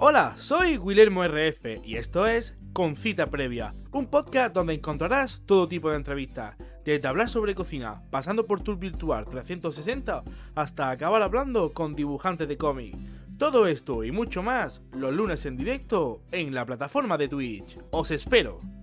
Hola, soy Guillermo RF y esto es Con Cita Previa, un podcast donde encontrarás todo tipo de entrevistas, desde hablar sobre cocina, pasando por Tour Virtual 360, hasta acabar hablando con dibujantes de cómic. Todo esto y mucho más los lunes en directo en la plataforma de Twitch. ¡Os espero!